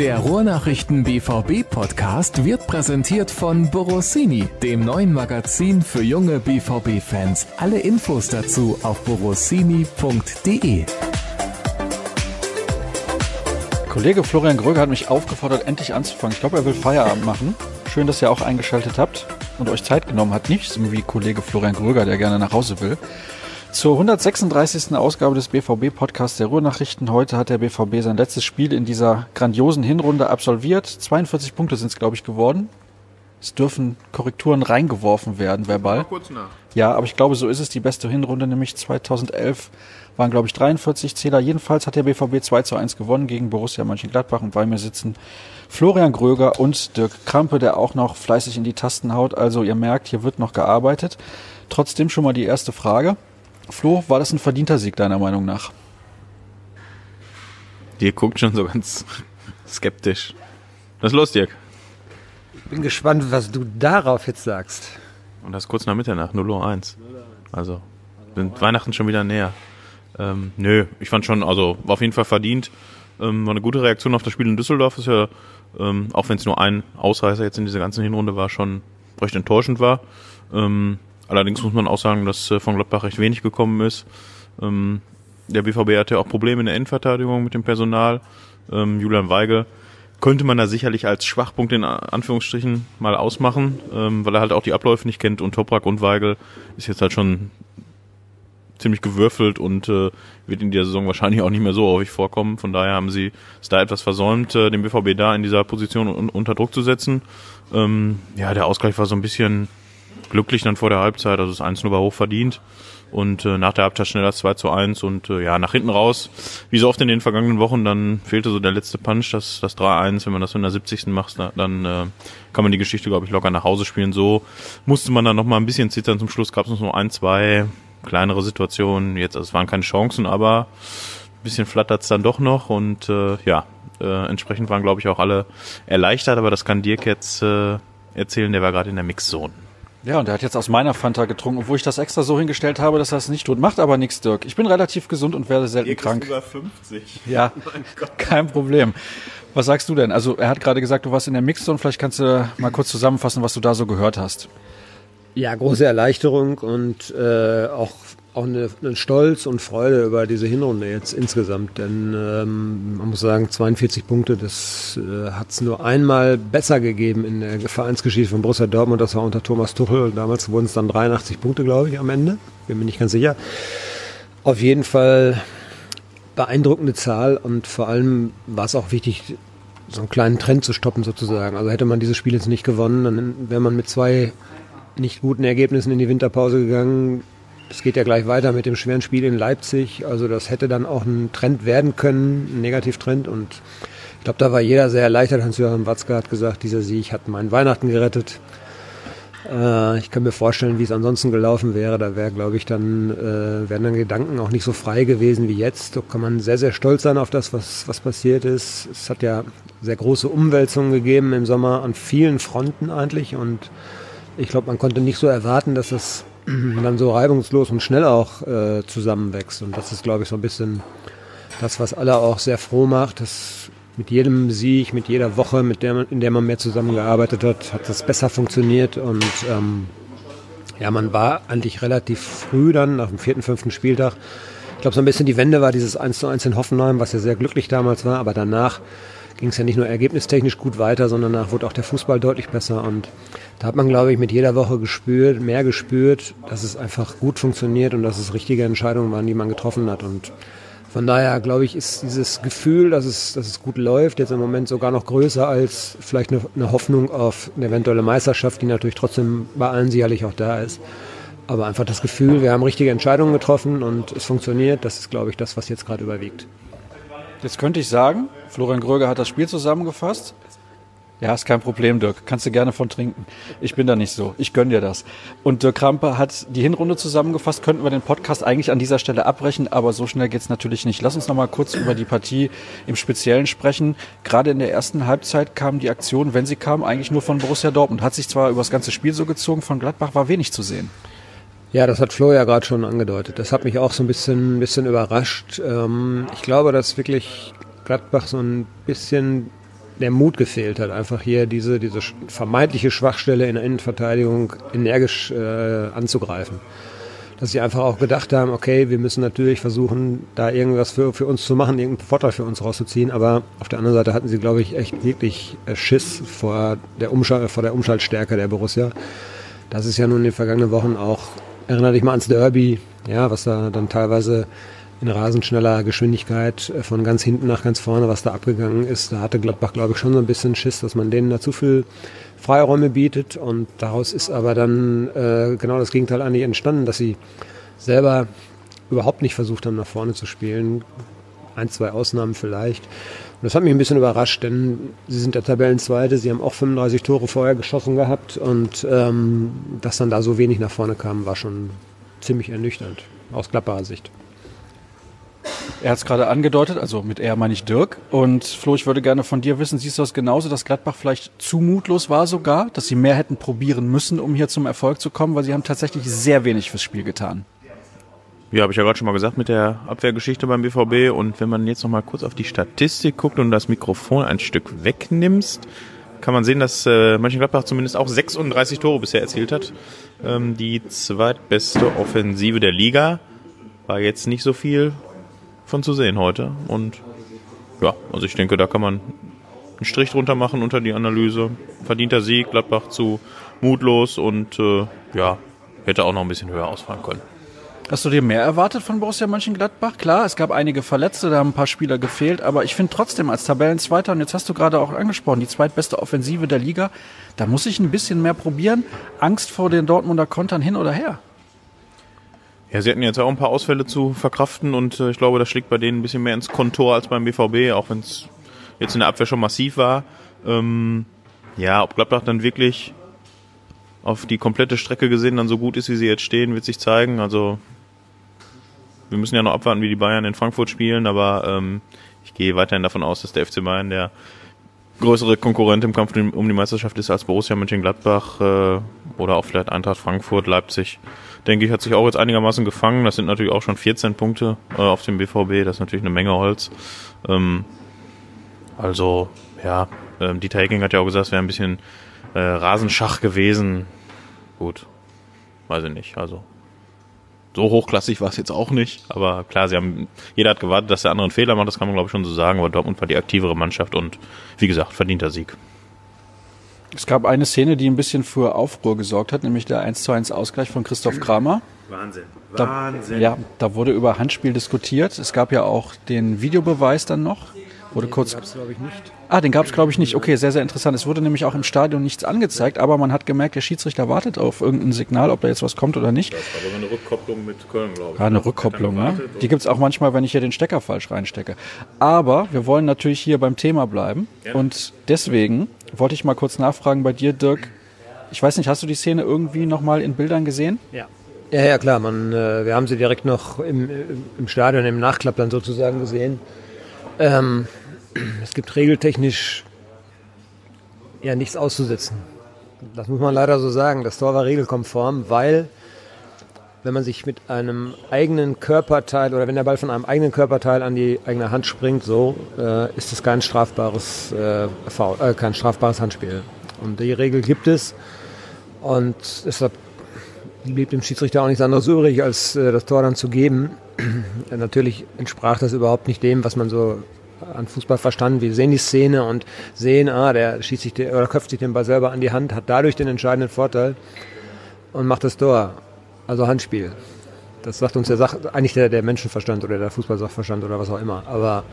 Der Ruhrnachrichten BVB Podcast wird präsentiert von Borossini, dem neuen Magazin für junge BVB Fans. Alle Infos dazu auf borossini.de. Kollege Florian Gröger hat mich aufgefordert, endlich anzufangen. Ich glaube, er will Feierabend machen. Schön, dass ihr auch eingeschaltet habt und euch Zeit genommen habt. Nicht so wie Kollege Florian Gröger, der gerne nach Hause will. Zur 136. Ausgabe des BVB-Podcasts der Ruhrnachrichten. Heute hat der BVB sein letztes Spiel in dieser grandiosen Hinrunde absolviert. 42 Punkte sind es, glaube ich, geworden. Es dürfen Korrekturen reingeworfen werden, verbal. Ja, aber ich glaube, so ist es. Die beste Hinrunde, nämlich 2011, waren, glaube ich, 43 Zähler. Jedenfalls hat der BVB 2 zu 1 gewonnen gegen Borussia Mönchengladbach und bei mir sitzen Florian Gröger und Dirk Krampe, der auch noch fleißig in die Tasten haut. Also ihr merkt, hier wird noch gearbeitet. Trotzdem schon mal die erste Frage. Flo, war das ein verdienter Sieg deiner Meinung nach? Dirk guckt schon so ganz skeptisch. Was ist los, Dirk? Bin gespannt, was du darauf jetzt sagst. Und das kurz nach Mitternacht, 0 Uhr 1. Also, sind Weihnachten schon wieder näher. Ähm, nö, ich fand schon, also war auf jeden Fall verdient. Ähm, war eine gute Reaktion auf das Spiel in Düsseldorf. Ist ja, ähm, auch wenn es nur ein Ausreißer jetzt in dieser ganzen Hinrunde war, schon recht enttäuschend war. Ähm, allerdings muss man auch sagen, dass äh, von Gladbach recht wenig gekommen ist. Ähm, der BVB hatte auch Probleme in der Endverteidigung mit dem Personal. Ähm, Julian Weigel könnte man da sicherlich als Schwachpunkt in Anführungsstrichen mal ausmachen, ähm, weil er halt auch die Abläufe nicht kennt und Toprak und Weigel ist jetzt halt schon ziemlich gewürfelt und äh, wird in dieser Saison wahrscheinlich auch nicht mehr so häufig vorkommen. Von daher haben sie es da etwas versäumt, äh, den BVB da in dieser Position un unter Druck zu setzen. Ja, der Ausgleich war so ein bisschen glücklich dann vor der Halbzeit, also das 1 war hoch verdient. Und äh, nach der Halbzeit schnell das 2 zu 1 und äh, ja, nach hinten raus, wie so oft in den vergangenen Wochen, dann fehlte so der letzte Punch, das, das 3-1, wenn man das in der 70. macht, dann äh, kann man die Geschichte, glaube ich, locker nach Hause spielen. So musste man dann noch mal ein bisschen zittern, zum Schluss gab es so ein, zwei kleinere Situationen, jetzt, also es waren keine Chancen, aber ein bisschen flattert's dann doch noch. Und äh, ja, äh, entsprechend waren, glaube ich, auch alle erleichtert, aber das kann Dirk jetzt äh, erzählen, der war gerade in der Mixzone. Ja, und er hat jetzt aus meiner Fanta getrunken, obwohl ich das extra so hingestellt habe, dass er es nicht tut. Macht aber nichts, Dirk. Ich bin relativ gesund und werde selten krank. über 50. Ja, kein Problem. Was sagst du denn? Also er hat gerade gesagt, du warst in der Mixzone. Vielleicht kannst du mal kurz zusammenfassen, was du da so gehört hast. Ja, große Erleichterung und äh, auch, auch eine, eine Stolz und Freude über diese Hinrunde jetzt insgesamt. Denn ähm, man muss sagen, 42 Punkte, das äh, hat es nur einmal besser gegeben in der Vereinsgeschichte von Borussia Dortmund. Das war unter Thomas Tuchel. Damals wurden es dann 83 Punkte, glaube ich, am Ende. Bin mir nicht ganz sicher. Auf jeden Fall beeindruckende Zahl und vor allem war es auch wichtig, so einen kleinen Trend zu stoppen sozusagen. Also hätte man dieses Spiel jetzt nicht gewonnen, dann wäre man mit zwei nicht guten Ergebnissen in die Winterpause gegangen. Es geht ja gleich weiter mit dem schweren Spiel in Leipzig. Also das hätte dann auch ein Trend werden können, ein Negativtrend. Und ich glaube, da war jeder sehr erleichtert. Hans-Joachim Watzke hat gesagt, dieser Sieg hat meinen Weihnachten gerettet. Äh, ich kann mir vorstellen, wie es ansonsten gelaufen wäre. Da wäre, glaube ich, dann äh, wären dann Gedanken auch nicht so frei gewesen wie jetzt. Da kann man sehr, sehr stolz sein auf das, was, was passiert ist. Es hat ja sehr große Umwälzungen gegeben im Sommer an vielen Fronten eigentlich und ich glaube, man konnte nicht so erwarten, dass es dann so reibungslos und schnell auch äh, zusammenwächst. Und das ist, glaube ich, so ein bisschen das, was alle auch sehr froh macht, dass mit jedem Sieg, mit jeder Woche, mit der man, in der man mehr zusammengearbeitet hat, hat das besser funktioniert. Und ähm, ja, man war eigentlich relativ früh dann, nach dem vierten, fünften Spieltag. Ich glaube, so ein bisschen die Wende war dieses 1 zu 1 in Hoffenheim, was ja sehr glücklich damals war, aber danach ging es ja nicht nur ergebnistechnisch gut weiter, sondern danach wurde auch der Fußball deutlich besser. Und da hat man, glaube ich, mit jeder Woche gespürt, mehr gespürt, dass es einfach gut funktioniert und dass es richtige Entscheidungen waren, die man getroffen hat. Und von daher, glaube ich, ist dieses Gefühl, dass es, dass es gut läuft, jetzt im Moment sogar noch größer als vielleicht eine, eine Hoffnung auf eine eventuelle Meisterschaft, die natürlich trotzdem bei allen sicherlich auch da ist. Aber einfach das Gefühl, wir haben richtige Entscheidungen getroffen und es funktioniert, das ist, glaube ich, das, was jetzt gerade überwiegt. Jetzt könnte ich sagen, Florian Gröger hat das Spiel zusammengefasst. Ja, ist kein Problem, Dirk. Kannst du gerne von trinken. Ich bin da nicht so. Ich gönn dir das. Und Dirk Krampe hat die Hinrunde zusammengefasst. Könnten wir den Podcast eigentlich an dieser Stelle abbrechen, aber so schnell geht's natürlich nicht. Lass uns noch mal kurz über die Partie im Speziellen sprechen. Gerade in der ersten Halbzeit kam die Aktion, wenn sie kam, eigentlich nur von Borussia Dortmund. Hat sich zwar über das ganze Spiel so gezogen, von Gladbach war wenig zu sehen. Ja, das hat Flo ja gerade schon angedeutet. Das hat mich auch so ein bisschen, ein bisschen überrascht. Ähm, ich glaube, dass wirklich Gladbach so ein bisschen der Mut gefehlt hat, einfach hier diese, diese vermeintliche Schwachstelle in der Innenverteidigung energisch äh, anzugreifen. Dass sie einfach auch gedacht haben, okay, wir müssen natürlich versuchen, da irgendwas für, für uns zu machen, irgendeinen Vorteil für uns rauszuziehen, aber auf der anderen Seite hatten sie, glaube ich, echt wirklich äh, Schiss vor der, Umschalt, vor der Umschaltstärke der Borussia. Das ist ja nun in den vergangenen Wochen auch, erinnere dich mal ans Derby, ja, was da dann teilweise in rasend schneller Geschwindigkeit von ganz hinten nach ganz vorne, was da abgegangen ist. Da hatte Gladbach, glaube ich, schon so ein bisschen Schiss, dass man denen da zu viel Freiräume bietet. Und daraus ist aber dann äh, genau das Gegenteil eigentlich entstanden, dass sie selber überhaupt nicht versucht haben, nach vorne zu spielen. Ein, zwei Ausnahmen vielleicht. Und das hat mich ein bisschen überrascht, denn sie sind der Tabellenzweite, sie haben auch 35 Tore vorher geschossen gehabt und ähm, dass dann da so wenig nach vorne kam, war schon ziemlich ernüchternd aus Gladbacher Sicht. Er hat es gerade angedeutet, also mit er meine ich Dirk. Und Flo, ich würde gerne von dir wissen, siehst du das genauso, dass Gladbach vielleicht zu mutlos war sogar, dass sie mehr hätten probieren müssen, um hier zum Erfolg zu kommen, weil sie haben tatsächlich sehr wenig fürs Spiel getan. Ja, habe ich ja gerade schon mal gesagt mit der Abwehrgeschichte beim BVB. Und wenn man jetzt noch mal kurz auf die Statistik guckt und das Mikrofon ein Stück wegnimmst, kann man sehen, dass äh, Mönchengladbach zumindest auch 36 Tore bisher erzielt hat. Ähm, die zweitbeste Offensive der Liga. War jetzt nicht so viel von zu sehen heute. Und ja, also ich denke, da kann man einen Strich drunter machen unter die Analyse. Verdienter Sieg, Gladbach zu mutlos und äh, ja, hätte auch noch ein bisschen höher ausfallen können. Hast du dir mehr erwartet von Borussia Mönchengladbach? Klar, es gab einige Verletzte, da haben ein paar Spieler gefehlt, aber ich finde trotzdem als Tabellenzweiter, und jetzt hast du gerade auch angesprochen, die zweitbeste Offensive der Liga, da muss ich ein bisschen mehr probieren. Angst vor den Dortmunder Kontern hin oder her? Ja, sie hatten jetzt auch ein paar Ausfälle zu verkraften und äh, ich glaube, das schlägt bei denen ein bisschen mehr ins Kontor als beim BVB, auch wenn es jetzt in der Abwehr schon massiv war. Ähm, ja, ob Gladbach dann wirklich auf die komplette Strecke gesehen dann so gut ist, wie sie jetzt stehen, wird sich zeigen. Also wir müssen ja noch abwarten, wie die Bayern in Frankfurt spielen, aber ähm, ich gehe weiterhin davon aus, dass der FC Bayern der größere Konkurrent im Kampf um die Meisterschaft ist als Borussia Mönchengladbach äh, oder auch vielleicht Eintracht Frankfurt, Leipzig. Denke ich, hat sich auch jetzt einigermaßen gefangen. Das sind natürlich auch schon 14 Punkte äh, auf dem BVB. Das ist natürlich eine Menge Holz. Ähm, also, ja, ähm, Dieter Hecking hat ja auch gesagt, es wäre ein bisschen äh, Rasenschach gewesen. Gut, weiß ich nicht. Also so hochklassig war es jetzt auch nicht, aber klar, sie haben, jeder hat gewartet, dass der andere einen Fehler macht, das kann man glaube ich schon so sagen, aber Dortmund war die aktivere Mannschaft und wie gesagt, verdienter Sieg. Es gab eine Szene, die ein bisschen für Aufruhr gesorgt hat, nämlich der 1 zu 1 Ausgleich von Christoph Kramer. Wahnsinn. Wahnsinn. Da, ja, da wurde über Handspiel diskutiert. Es gab ja auch den Videobeweis dann noch. Wurde den kurz. Gab's, glaube ich, nicht. Ah, den gab es, glaube ich, nicht. Okay, sehr, sehr interessant. Es wurde nämlich auch im Stadion nichts angezeigt, aber man hat gemerkt, der Schiedsrichter wartet auf irgendein Signal, ob da jetzt was kommt oder nicht. Das war aber eine Rückkopplung mit Köln, glaube ich. Ja, eine Rückkopplung, ne? Die gibt es auch manchmal, wenn ich hier den Stecker falsch reinstecke. Aber wir wollen natürlich hier beim Thema bleiben. Ja. Und deswegen wollte ich mal kurz nachfragen bei dir, Dirk. Ich weiß nicht, hast du die Szene irgendwie nochmal in Bildern gesehen? Ja. Ja, ja, klar. Man, äh, wir haben sie direkt noch im, im Stadion, im Nachklapp dann sozusagen gesehen. Ähm, es gibt regeltechnisch ja nichts auszusetzen. Das muss man leider so sagen. Das Tor war regelkonform, weil wenn man sich mit einem eigenen Körperteil oder wenn der Ball von einem eigenen Körperteil an die eigene Hand springt, so äh, ist es kein strafbares, äh, äh, kein strafbares Handspiel. Und die Regel gibt es und deshalb blieb dem Schiedsrichter auch nichts anderes übrig, als äh, das Tor dann zu geben. Natürlich entsprach das überhaupt nicht dem, was man so an Fußball verstanden. Wir sehen die Szene und sehen, ah, der schießt sich den, oder köpft sich den Ball selber an die Hand, hat dadurch den entscheidenden Vorteil und macht das Tor. Also Handspiel. Das sagt uns der Sach eigentlich der, der Menschenverstand oder der Fußballsachverstand oder was auch immer. Aber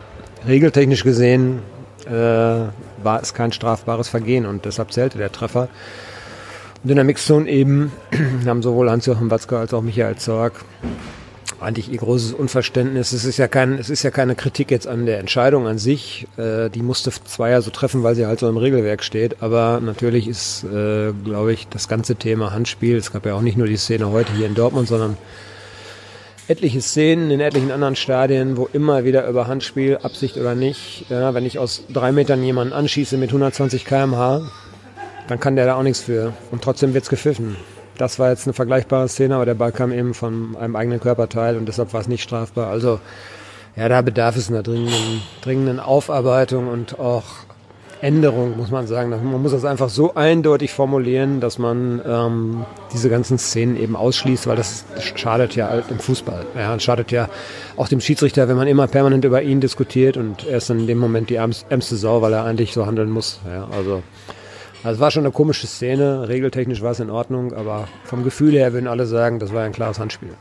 regeltechnisch gesehen äh, war es kein strafbares Vergehen und deshalb zählte der Treffer. Und in der Mixzone eben haben sowohl Hans-Joachim Watzke als auch Michael Zorg eigentlich ihr großes Unverständnis. Es ist ja kein, es ist ja keine Kritik jetzt an der Entscheidung an sich. Äh, die musste Zweier so treffen, weil sie halt so im Regelwerk steht. Aber natürlich ist, äh, glaube ich, das ganze Thema Handspiel. Es gab ja auch nicht nur die Szene heute hier in Dortmund, sondern etliche Szenen in etlichen anderen Stadien, wo immer wieder über Handspiel, Absicht oder nicht, ja, wenn ich aus drei Metern jemanden anschieße mit 120 km/h, dann kann der da auch nichts für. Und trotzdem wird's gepfiffen. Das war jetzt eine vergleichbare Szene, aber der Ball kam eben von einem eigenen Körperteil und deshalb war es nicht strafbar. Also ja, da bedarf es einer dringenden, dringenden Aufarbeitung und auch Änderung, muss man sagen. Man muss das einfach so eindeutig formulieren, dass man ähm, diese ganzen Szenen eben ausschließt, weil das schadet ja im Fußball. Ja, und schadet ja auch dem Schiedsrichter, wenn man immer permanent über ihn diskutiert und er ist in dem Moment die ärmste Sau, weil er eigentlich so handeln muss. Ja, also, also es war schon eine komische Szene. Regeltechnisch war es in Ordnung, aber vom Gefühl her würden alle sagen, das war ein klares Handspiel.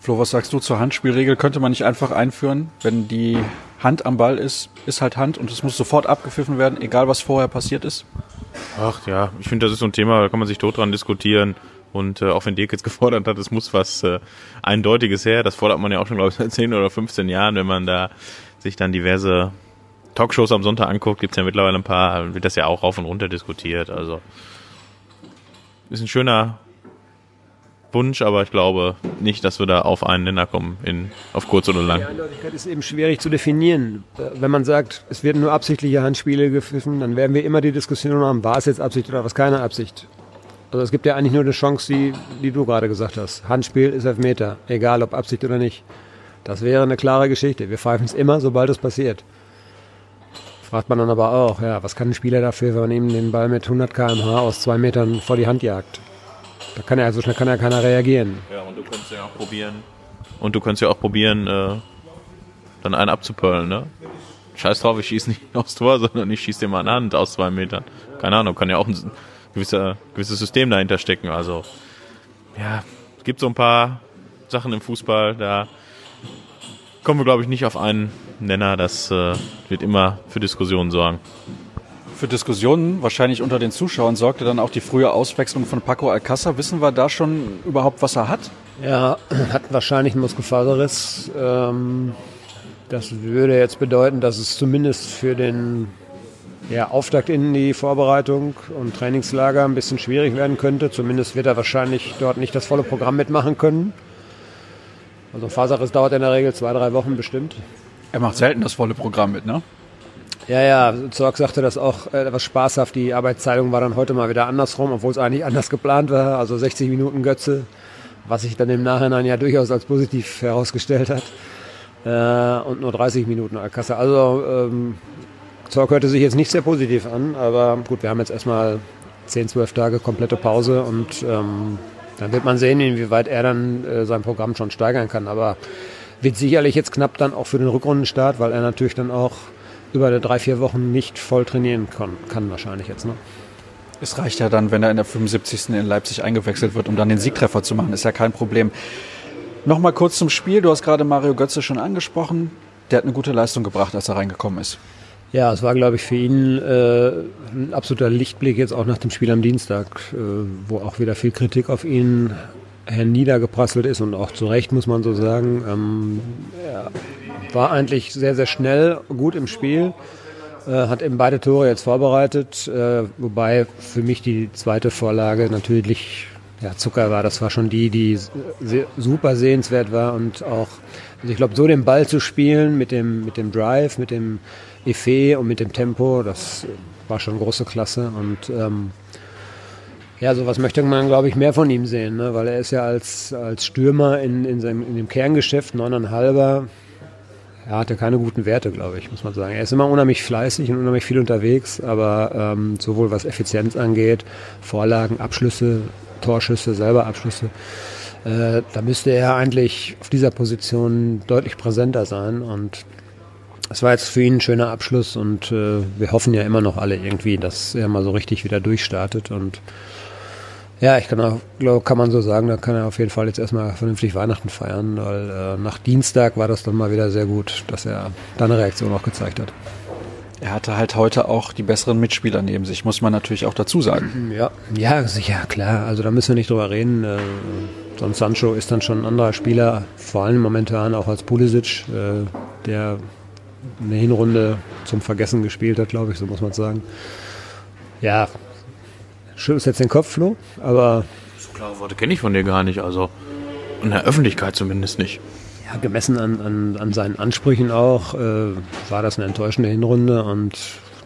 Flo, was sagst du zur Handspielregel? Könnte man nicht einfach einführen, wenn die Hand am Ball ist, ist halt Hand und es muss sofort abgepfiffen werden, egal was vorher passiert ist? Ach ja, ich finde, das ist so ein Thema, da kann man sich tot dran diskutieren. Und äh, auch wenn Dirk jetzt gefordert hat, es muss was äh, Eindeutiges her, das fordert man ja auch schon, glaube ich, seit 10 oder 15 Jahren, wenn man da sich dann diverse Talkshows am Sonntag anguckt, gibt es ja mittlerweile ein paar, wird das ja auch rauf und runter diskutiert. Also ist ein schöner Wunsch, aber ich glaube nicht, dass wir da auf einen Nenner kommen, in, auf kurz oder lang. Die Eindeutigkeit ist eben schwierig zu definieren. Wenn man sagt, es werden nur absichtliche Handspiele gepfiffen, dann werden wir immer die Diskussion haben, war es jetzt Absicht oder was keine Absicht. Also es gibt ja eigentlich nur eine Chance, die, die du gerade gesagt hast. Handspiel ist Elfmeter, egal ob Absicht oder nicht. Das wäre eine klare Geschichte. Wir pfeifen es immer, sobald es passiert. Fragt man dann aber auch, ja, was kann ein Spieler dafür, wenn man ihm den Ball mit 100 km/h aus zwei Metern vor die Hand jagt? Da kann ja so schnell kann ja keiner reagieren. Ja, und du könntest ja auch probieren. Und du könntest ja auch probieren, äh, dann einen abzupöllen, ne? Scheiß drauf, ich schieße nicht aufs Tor, sondern ich schieße mal an Hand aus zwei Metern. Keine Ahnung, kann ja auch ein gewisser, gewisses System dahinter stecken. Also, ja, es gibt so ein paar Sachen im Fußball, da kommen wir, glaube ich, nicht auf einen Nenner. Das äh, wird immer für Diskussionen sorgen. Für Diskussionen, wahrscheinlich unter den Zuschauern, sorgte dann auch die frühe Auswechslung von Paco Alcázar. Wissen wir da schon überhaupt, was er hat? Er hat wahrscheinlich einen Muskelfaserriss. Ähm, das würde jetzt bedeuten, dass es zumindest für den ja, Auftakt in die Vorbereitung und Trainingslager ein bisschen schwierig werden könnte. Zumindest wird er wahrscheinlich dort nicht das volle Programm mitmachen können. Also Faserriss dauert in der Regel zwei, drei Wochen bestimmt. Er macht selten das volle Programm mit, ne? Ja, ja, Zorg sagte das auch äh, etwas spaßhaft. Die Arbeitsteilung war dann heute mal wieder andersrum, obwohl es eigentlich anders geplant war. Also 60 Minuten Götze, was sich dann im Nachhinein ja durchaus als positiv herausgestellt hat. Äh, und nur 30 Minuten Alcassa. Also ähm, Zorg hörte sich jetzt nicht sehr positiv an, aber gut, wir haben jetzt erstmal 10, 12 Tage komplette Pause und ähm, dann wird man sehen, inwieweit er dann äh, sein Programm schon steigern kann. Aber wird sicherlich jetzt knapp dann auch für den Rückrundenstart, weil er natürlich dann auch über drei, vier Wochen nicht voll trainieren kann, kann wahrscheinlich jetzt. Ne? Es reicht ja dann, wenn er in der 75. in Leipzig eingewechselt wird, um dann den Siegtreffer zu machen. Ist ja kein Problem. Nochmal kurz zum Spiel. Du hast gerade Mario Götze schon angesprochen. Der hat eine gute Leistung gebracht, als er reingekommen ist. Ja, es war, glaube ich, für ihn äh, ein absoluter Lichtblick jetzt auch nach dem Spiel am Dienstag, äh, wo auch wieder viel Kritik auf ihn herniedergeprasselt ist und auch zu Recht, muss man so sagen. Ähm, er war eigentlich sehr, sehr schnell, gut im Spiel, äh, hat eben beide Tore jetzt vorbereitet, äh, wobei für mich die zweite Vorlage natürlich ja, Zucker war. Das war schon die, die super sehenswert war und auch, also ich glaube, so den Ball zu spielen mit dem, mit dem Drive, mit dem Effet und mit dem Tempo, das war schon große Klasse und ähm, ja, sowas möchte man, glaube ich, mehr von ihm sehen, ne? weil er ist ja als, als Stürmer in, in, seinem, in dem Kerngeschäft, neuneinhalber, er hatte keine guten Werte, glaube ich, muss man sagen. Er ist immer unheimlich fleißig und unheimlich viel unterwegs, aber ähm, sowohl was Effizienz angeht, Vorlagen, Abschlüsse, Torschüsse, selber Abschlüsse, äh, da müsste er eigentlich auf dieser Position deutlich präsenter sein und es war jetzt für ihn ein schöner Abschluss und äh, wir hoffen ja immer noch alle irgendwie, dass er mal so richtig wieder durchstartet und ja, ich kann auch, glaube, kann man so sagen, da kann er auf jeden Fall jetzt erstmal vernünftig Weihnachten feiern, weil äh, nach Dienstag war das dann mal wieder sehr gut, dass er da eine Reaktion auch gezeigt hat. Er hatte halt heute auch die besseren Mitspieler neben sich, muss man natürlich auch dazu sagen. Ja, ja, sicher, klar. Also da müssen wir nicht drüber reden. Äh, sonst Sancho ist dann schon ein anderer Spieler, vor allem momentan auch als Pulisic, äh, der eine Hinrunde zum Vergessen gespielt hat, glaube ich, so muss man sagen. Ja, schüttelst jetzt den Kopf, Flo, aber. So klare Worte kenne ich von dir gar nicht, also in der Öffentlichkeit zumindest nicht. Ja, gemessen an, an, an seinen Ansprüchen auch, äh, war das eine enttäuschende Hinrunde und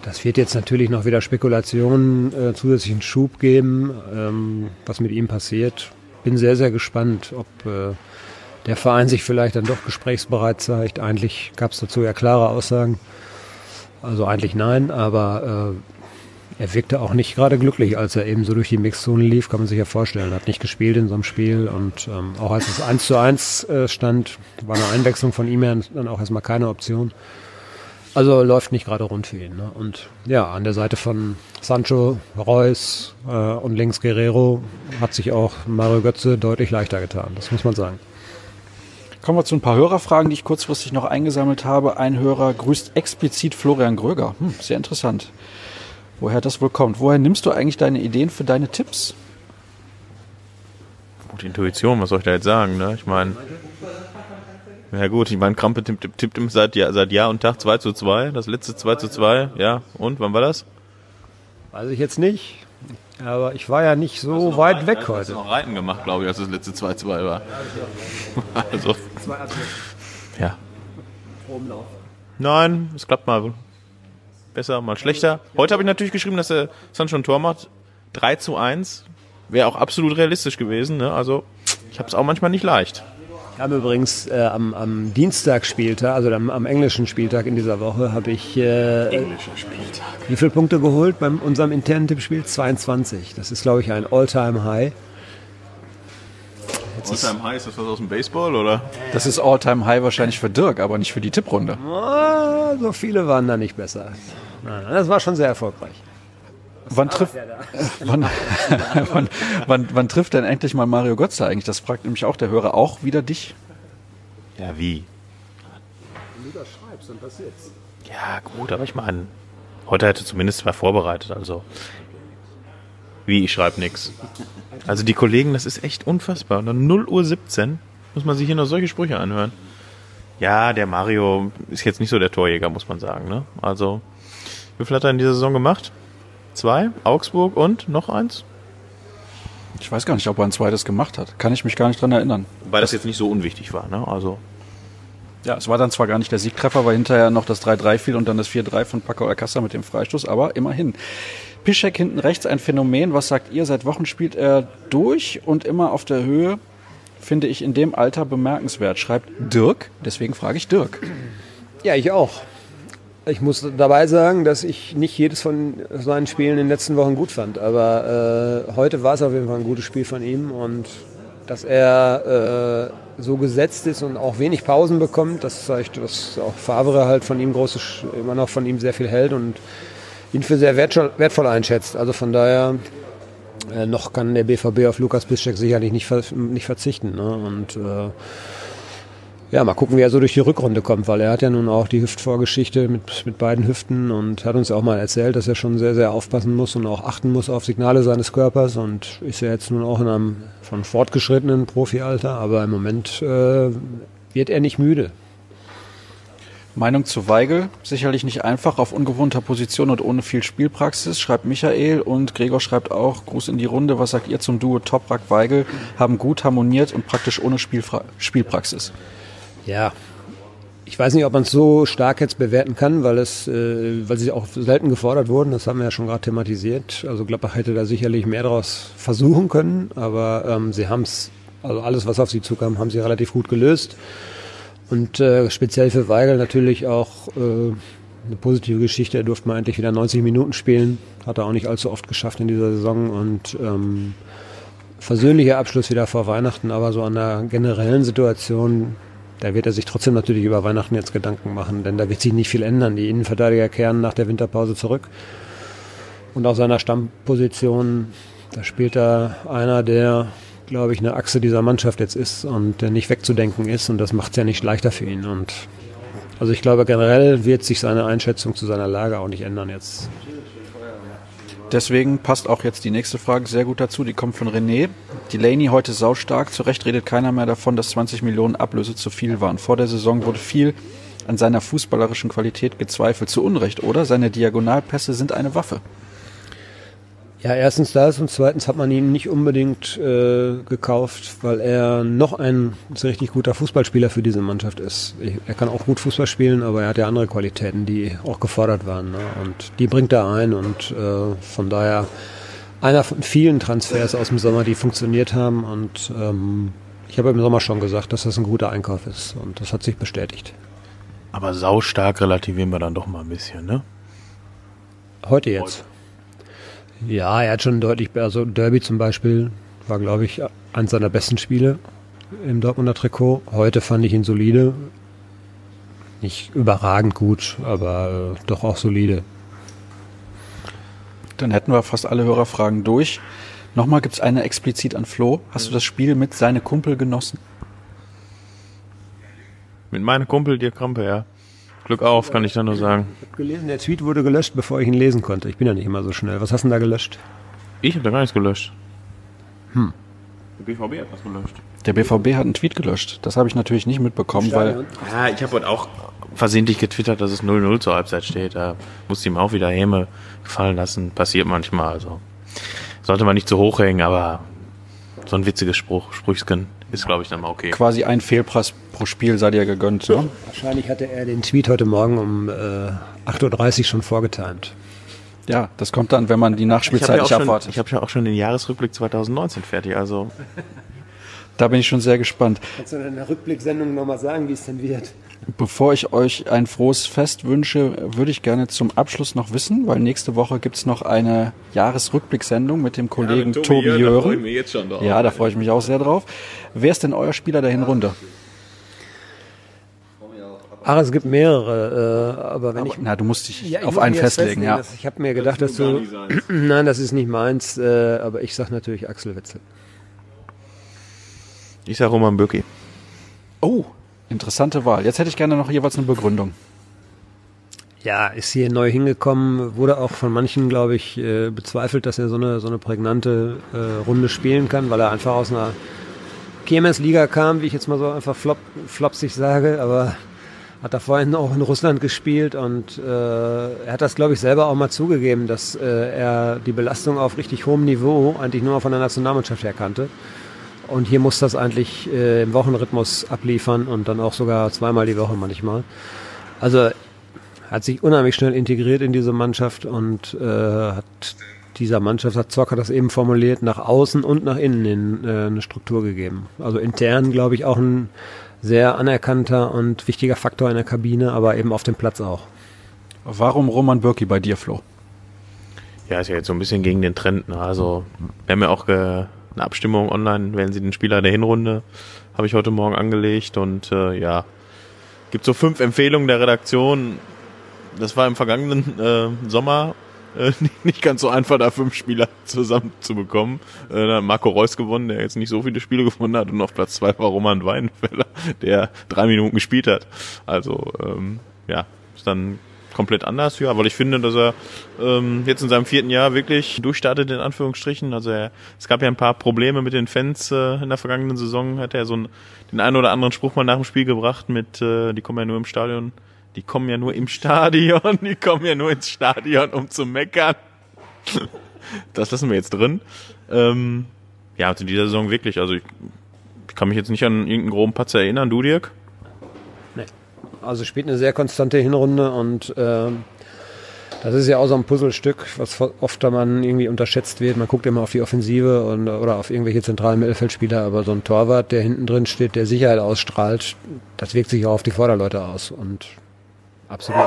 das wird jetzt natürlich noch wieder Spekulationen, äh, zusätzlichen Schub geben, ähm, was mit ihm passiert. Bin sehr, sehr gespannt, ob äh, der Verein sich vielleicht dann doch gesprächsbereit zeigt. Eigentlich gab es dazu ja klare Aussagen. Also eigentlich nein, aber äh, er wirkte auch nicht gerade glücklich, als er eben so durch die Mixzone lief, kann man sich ja vorstellen. Er hat nicht gespielt in so einem Spiel und ähm, auch als es 1 zu 1 äh, stand, war eine Einwechslung von ihm her dann auch erstmal keine Option. Also läuft nicht gerade rund für ihn. Ne? Und ja, an der Seite von Sancho, Reus äh, und links Guerrero hat sich auch Mario Götze deutlich leichter getan. Das muss man sagen. Kommen wir zu ein paar Hörerfragen, die ich kurzfristig noch eingesammelt habe. Ein Hörer grüßt explizit Florian Gröger. Hm, sehr interessant. Woher das wohl kommt. Woher nimmst du eigentlich deine Ideen für deine Tipps? Gute Intuition, was soll ich da jetzt sagen? Ne? Ich meine, ja gut, ich meine, Krampe tippt, tippt, tippt seit, Jahr, seit Jahr und Tag 2 zu 2. Das letzte 2 zu 2, ja. Und, wann war das? Weiß ich jetzt nicht. Aber ich war ja nicht so weit reiten, weg heute. Du hast noch Reiten gemacht, glaube ich, als das letzte 2-2 war. also, ja. Nein, es klappt mal besser, mal schlechter. Heute habe ich natürlich geschrieben, dass der Sancho ein Tor macht. 3 zu 1 wäre auch absolut realistisch gewesen. Ne? Also ich habe es auch manchmal nicht leicht. Ich habe übrigens äh, am, am Dienstag Spieltag, also am, am, englischen Spieltag in dieser Woche, habe ich äh, Englischer Spieltag. wie viele Punkte geholt bei unserem internen Tippspiel? 22. Das ist, glaube ich, ein All-Time-High. All-Time-High, ist das was aus dem Baseball, oder? Das ist All-Time-High wahrscheinlich für Dirk, aber nicht für die Tipprunde. Oh, so viele waren da nicht besser. Nein, das war schon sehr erfolgreich. Wann, trifft, wann, wann, wann, wann, trifft denn endlich mal Mario Götze eigentlich? Das fragt nämlich auch der Hörer auch wieder dich. Ja, wie? Wenn du das schreibst, dann passiert's. Ja, gut, aber ich meine, heute hätte zumindest mal vorbereitet, also. Wie, ich schreibe nichts. Also die Kollegen, das ist echt unfassbar. Und dann 0 Uhr 17 muss man sich hier noch solche Sprüche anhören. Ja, der Mario ist jetzt nicht so der Torjäger, muss man sagen. Ne? Also, wie viel hat er in dieser Saison gemacht? Zwei, Augsburg und noch eins? Ich weiß gar nicht, ob er ein zweites gemacht hat. Kann ich mich gar nicht dran erinnern. Weil das, das jetzt nicht so unwichtig war, ne? Also. Ja, es war dann zwar gar nicht der Siegtreffer, weil hinterher noch das 3-3 fiel und dann das 4-3 von Paco Alcázar mit dem Freistoß, aber immerhin. Piszek hinten rechts ein Phänomen. Was sagt ihr? Seit Wochen spielt er durch und immer auf der Höhe. Finde ich in dem Alter bemerkenswert. Schreibt Dirk. Deswegen frage ich Dirk. Ja, ich auch. Ich muss dabei sagen, dass ich nicht jedes von seinen Spielen in den letzten Wochen gut fand. Aber äh, heute war es auf jeden Fall ein gutes Spiel von ihm und dass er äh, so gesetzt ist und auch wenig Pausen bekommt, das zeigt, dass auch Favre halt von ihm große, immer noch von ihm sehr viel hält und ihn für sehr wertvoll einschätzt. Also von daher äh, noch kann der BVB auf Lukas Bischek sicherlich nicht, nicht verzichten. Ne? Und äh, ja, mal gucken, wie er so durch die Rückrunde kommt, weil er hat ja nun auch die Hüftvorgeschichte mit, mit beiden Hüften und hat uns auch mal erzählt, dass er schon sehr, sehr aufpassen muss und auch achten muss auf Signale seines Körpers und ist ja jetzt nun auch in einem von fortgeschrittenen Profialter, aber im Moment äh, wird er nicht müde. Meinung zu Weigel, sicherlich nicht einfach, auf ungewohnter Position und ohne viel Spielpraxis, schreibt Michael und Gregor schreibt auch, Gruß in die Runde, was sagt ihr zum Duo Toprak-Weigel, haben gut harmoniert und praktisch ohne Spielfra Spielpraxis. Ja, ich weiß nicht, ob man es so stark jetzt bewerten kann, weil es, äh, weil sie auch selten gefordert wurden. Das haben wir ja schon gerade thematisiert. Also Gladbach hätte da sicherlich mehr daraus versuchen können, aber ähm, sie haben es, also alles, was auf sie zukam, haben sie relativ gut gelöst. Und äh, speziell für Weigel natürlich auch äh, eine positive Geschichte. Er durfte mal endlich wieder 90 Minuten spielen. Hat er auch nicht allzu oft geschafft in dieser Saison und ähm, versöhnlicher Abschluss wieder vor Weihnachten, aber so an der generellen Situation da wird er sich trotzdem natürlich über Weihnachten jetzt Gedanken machen, denn da wird sich nicht viel ändern. Die Innenverteidiger kehren nach der Winterpause zurück. Und auf seiner Stammposition, da spielt er einer, der, glaube ich, eine Achse dieser Mannschaft jetzt ist und der nicht wegzudenken ist. Und das macht es ja nicht leichter für ihn. Und also ich glaube, generell wird sich seine Einschätzung zu seiner Lage auch nicht ändern jetzt. Deswegen passt auch jetzt die nächste Frage sehr gut dazu. Die kommt von René. Delaney heute saustark. Zu Recht redet keiner mehr davon, dass 20 Millionen Ablöse zu viel waren. Vor der Saison wurde viel an seiner fußballerischen Qualität gezweifelt. Zu Unrecht, oder? Seine Diagonalpässe sind eine Waffe. Ja, erstens das und zweitens hat man ihn nicht unbedingt äh, gekauft, weil er noch ein richtig guter Fußballspieler für diese Mannschaft ist. Er kann auch gut Fußball spielen, aber er hat ja andere Qualitäten, die auch gefordert waren. Ne? Und die bringt er ein und äh, von daher einer von vielen Transfers aus dem Sommer, die funktioniert haben. Und ähm, ich habe im Sommer schon gesagt, dass das ein guter Einkauf ist und das hat sich bestätigt. Aber saustark relativieren wir dann doch mal ein bisschen, ne? Heute jetzt. Ja, er hat schon deutlich, also Derby zum Beispiel war, glaube ich, eines seiner besten Spiele im Dortmunder Trikot. Heute fand ich ihn solide. Nicht überragend gut, aber äh, doch auch solide. Dann hätten wir fast alle Hörerfragen durch. Nochmal gibt es eine explizit an Flo. Hast du das Spiel mit seine Kumpel genossen? Mit meinem Kumpel Dirk Krampe, ja. Glück auf, kann ich da nur sagen. Ich habe gelesen, der Tweet wurde gelöscht, bevor ich ihn lesen konnte. Ich bin ja nicht immer so schnell. Was hast du denn da gelöscht? Ich habe da gar nichts gelöscht. Hm. Der BVB hat was gelöscht. Der BVB hat einen Tweet gelöscht. Das habe ich natürlich nicht mitbekommen, weil Ja, ich habe heute auch versehentlich getwittert, dass es 0-0 zur Halbzeit steht. Da musste ihm auch wieder Häme gefallen lassen. Passiert manchmal. Also sollte man nicht zu hoch hängen, aber so ein witziges Spruch, Sprüchsken ist, glaube ich, dann mal okay. quasi ein Fehlpass pro Spiel sei dir gegönnt. Ne? Wahrscheinlich hatte er den Tweet heute Morgen um äh, 8.30 Uhr schon vorgetimt. Ja, das kommt dann, wenn man die Nachspielzeit habe ja, nicht abwartet. ich hab ja auch schon den Jahresrückblick 2019 fertig. Also Da bin ich schon sehr gespannt. Kannst du in der Rückblicksendung nochmal sagen, wie es denn wird? Bevor ich euch ein frohes Fest wünsche, würde ich gerne zum Abschluss noch wissen, weil nächste Woche gibt's noch eine Jahresrückblicksendung mit dem Kollegen Tobi Jören. jetzt schon drauf. Ja, da freue ich mich auch sehr drauf. Wer ist denn euer Spieler der Hinrunde? Ach, es gibt mehrere, äh, aber wenn ich Na, du musst dich Ja, auf einen festlegen, ja. Das, ich habe mir gedacht, dass du. Nein, das ist nicht meins, äh, aber ich sag natürlich Axel Wetzel. Ich sag Roman Bürki. Oh, interessante Wahl. Jetzt hätte ich gerne noch jeweils eine Begründung. Ja, ist hier neu hingekommen, wurde auch von manchen, glaube ich, äh, bezweifelt, dass er so eine, so eine prägnante äh, Runde spielen kann, weil er einfach aus einer Kiemes-Liga kam, wie ich jetzt mal so einfach flop, flopsig sage, aber hat da vorhin auch in Russland gespielt und äh, er hat das, glaube ich, selber auch mal zugegeben, dass äh, er die Belastung auf richtig hohem Niveau eigentlich nur von der Nationalmannschaft her kannte. Und hier muss das eigentlich äh, im Wochenrhythmus abliefern und dann auch sogar zweimal die Woche manchmal. Also hat sich unheimlich schnell integriert in diese Mannschaft und äh, hat dieser Mannschaft, hat Zocker das eben formuliert, nach außen und nach innen in, äh, eine Struktur gegeben. Also intern, glaube ich, auch ein sehr anerkannter und wichtiger Faktor in der Kabine, aber eben auf dem Platz auch. Warum Roman Bürki bei dir, Flo? Ja, ist ja jetzt so ein bisschen gegen den Trend. Ne? Also wir haben ja auch eine Abstimmung online, wählen Sie den Spieler der Hinrunde, habe ich heute Morgen angelegt und äh, ja, gibt so fünf Empfehlungen der Redaktion. Das war im vergangenen äh, Sommer äh, nicht, ganz so einfach, da fünf Spieler zusammen zu bekommen. Äh, da hat Marco Reus gewonnen, der jetzt nicht so viele Spiele gewonnen hat und auf Platz zwei war Roman Weidenfeller, der drei Minuten gespielt hat. Also ähm, ja, ist dann komplett anders, ja, weil ich finde, dass er ähm, jetzt in seinem vierten Jahr wirklich durchstartet, in Anführungsstrichen. Also er, es gab ja ein paar Probleme mit den Fans äh, in der vergangenen Saison, hat er so einen, den einen oder anderen Spruch mal nach dem Spiel gebracht mit, äh, die kommen ja nur im Stadion, die kommen ja nur im Stadion, die kommen ja nur ins Stadion, um zu meckern. das lassen wir jetzt drin. Ähm, ja, in dieser Saison wirklich, also ich, ich kann mich jetzt nicht an irgendeinen groben Patzer erinnern, du Dirk? Also spielt eine sehr konstante Hinrunde und ähm, das ist ja auch so ein Puzzlestück, was oft da man irgendwie unterschätzt wird. Man guckt immer auf die Offensive und, oder auf irgendwelche zentralen Mittelfeldspieler, aber so ein Torwart, der hinten drin steht, der Sicherheit ausstrahlt, das wirkt sich auch auf die Vorderleute aus und absolut.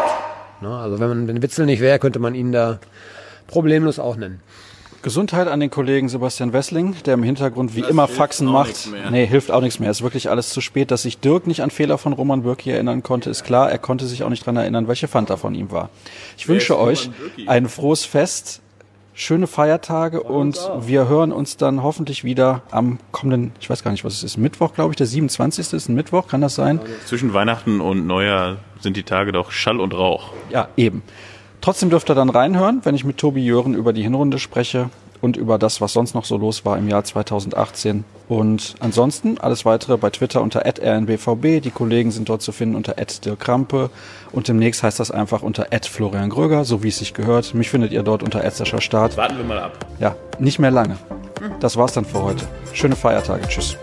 Ne? Also wenn man wenn Witzel nicht wäre, könnte man ihn da problemlos auch nennen. Gesundheit an den Kollegen Sebastian Wessling, der im Hintergrund wie immer Faxen macht. Nee, hilft auch nichts mehr. Ist wirklich alles zu spät. Dass sich Dirk nicht an Fehler von Roman Bürki erinnern konnte, ist klar. Er konnte sich auch nicht dran erinnern, welche Fanta von ihm war. Ich wünsche euch ein frohes Fest, schöne Feiertage und wir hören uns dann hoffentlich wieder am kommenden, ich weiß gar nicht, was es ist, Mittwoch, glaube ich, der 27. ist ein Mittwoch, kann das sein? Zwischen Weihnachten und Neujahr sind die Tage doch Schall und Rauch. Ja, eben. Trotzdem dürft ihr dann reinhören, wenn ich mit Tobi Jören über die Hinrunde spreche und über das, was sonst noch so los war im Jahr 2018. Und ansonsten alles weitere bei Twitter unter rnbvb. Die Kollegen sind dort zu finden unter Krampe. Und demnächst heißt das einfach unter Florian Gröger, so wie es sich gehört. Mich findet ihr dort unter Sascha Start. Warten wir mal ab. Ja, nicht mehr lange. Das war's dann für heute. Schöne Feiertage. Tschüss.